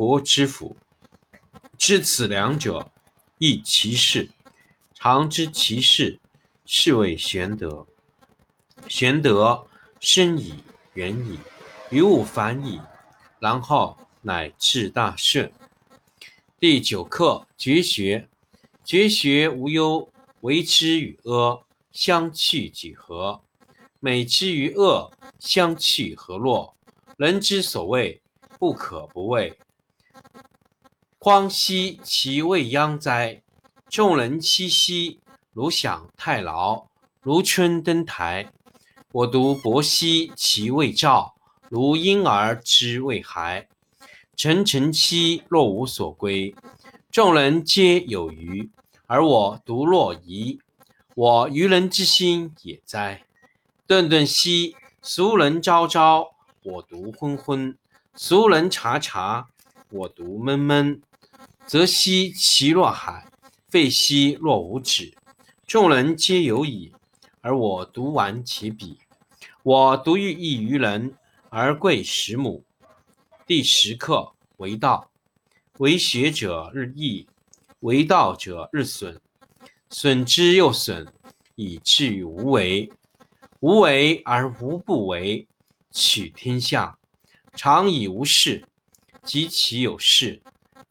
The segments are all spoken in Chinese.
国之辅。知此两者，亦其事。常知其事，是谓玄德。玄德深矣，远矣，于物反矣，然后乃至大顺。第九课绝学。绝学无忧，为之与阿，相去几何？美之与恶，相去何若？人之所谓不可不为。荒兮其未央哉！众人熙熙，如享太牢，如春登台。我独泊兮其未兆，如婴儿之未孩。沉沉兮若无所归。众人皆有余，而我独若遗。我愚人之心也哉！顿顿兮俗人昭昭，我独昏昏；俗人察察，我独闷闷。则兮其若海，废兮若无止。众人皆有矣，而我独顽其鄙。我独欲异于人，而贵十母。第十课为道，为学者日益，为道者日损，损之又损，以至于无为。无为而无不为，取天下常以无事，及其有事。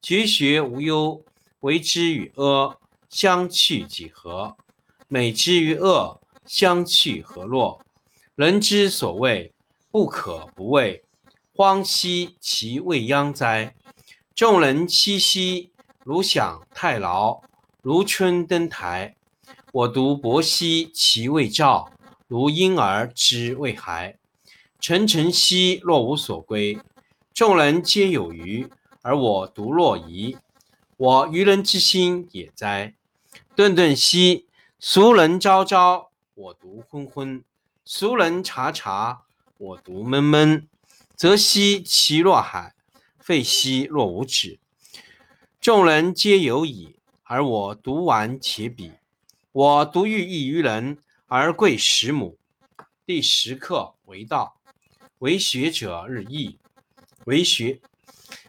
绝学无忧，为之与阿，相去几何？美之与恶，相去何若？人之所谓不可不畏，荒兮其未央哉！众人熙熙，如享太牢，如春登台。我独泊兮其未兆，如婴儿之未孩。沉沉兮若无所归。众人皆有余。而我独若遗，我愚人之心也哉！顿顿兮俗人昭昭，我独昏昏；俗人察察，我独闷闷。则兮其若海，废兮若无止。众人皆有矣，而我独顽且鄙。我独欲异于人，而贵十母。第十课为道，为学者日益，为学。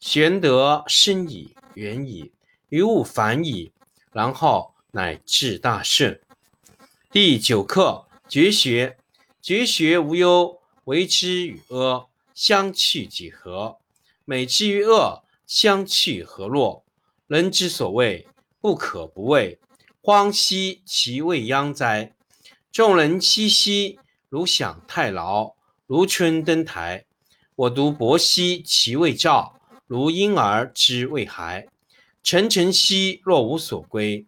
玄德深矣，远矣，于物反矣，然后乃至大顺。第九课绝学。绝学无忧，为之与阿，相去几何？美之与恶，相去何若？人之所谓不可不畏，荒兮其未央哉！众人熙熙，如享太牢，如春登台。我独泊兮其未兆，如婴儿之未孩。沉沉兮若无所归，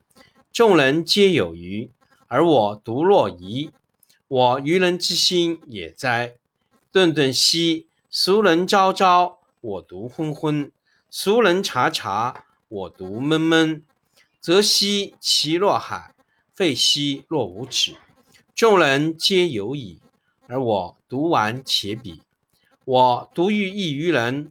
众人皆有余，而我独若遗。我愚人之心也哉！顿顿兮俗人昭昭，我独昏昏；俗人察察，我独闷闷。则兮其若海，废兮若无止。众人皆有矣，而我独顽且鄙。我独欲异于人，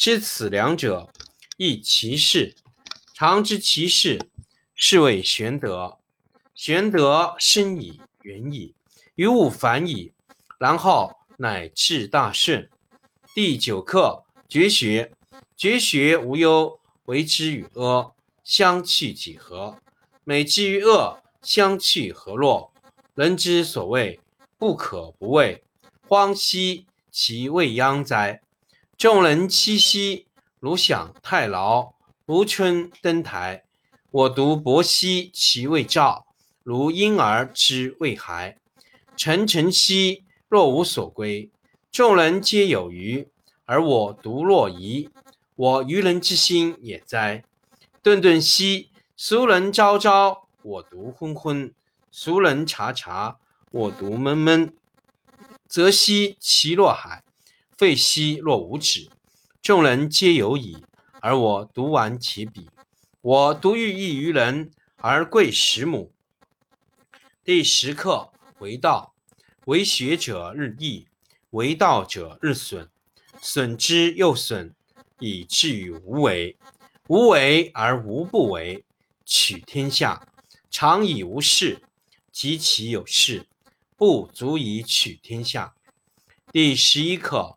知此两者，亦其事。常知其事，是谓玄德。玄德深矣，远矣，于物反矣，然后乃至大顺。第九课绝学。绝学无忧，为之与阿，相去几何？美之与恶，相去何若？人之所谓不可不畏，荒兮其未央哉！众人熙熙，如享太牢，如春登台。我独泊兮其未兆，如婴儿之未孩。沉沉兮若无所归，众人皆有余，而我独若遗。我愚人之心也哉！顿顿兮俗人昭昭，我独昏昏；俗人察察，我独闷闷。则兮其若海，废兮若无止。众人皆有矣，而我独顽其鄙。我独欲异于人，而贵十母。第十课为道，为学者日益，为道者日损，损之又损，以至于无为。无为而无不为，取天下常以无事，及其有事。不足以取天下。第十一课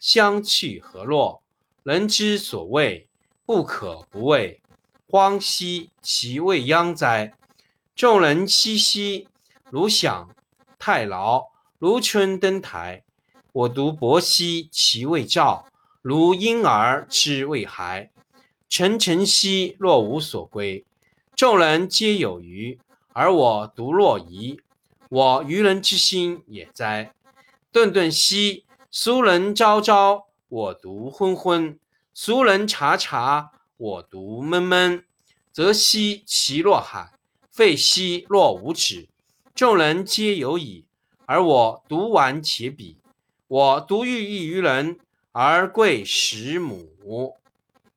相去何若？人之所谓不可不畏，荒兮其未央哉！众人熙熙，如享太牢，如春登台。我独泊兮其未兆，如婴儿之未孩。沉沉兮若无所归。众人皆有余，而我独若遗。我愚人之心也哉！顿顿兮俗人昭昭，我独昏昏；俗人察察，我独闷闷。则兮其若海，废兮若无止。众人皆有矣，而我独顽且鄙。我独欲异于人，而贵十母。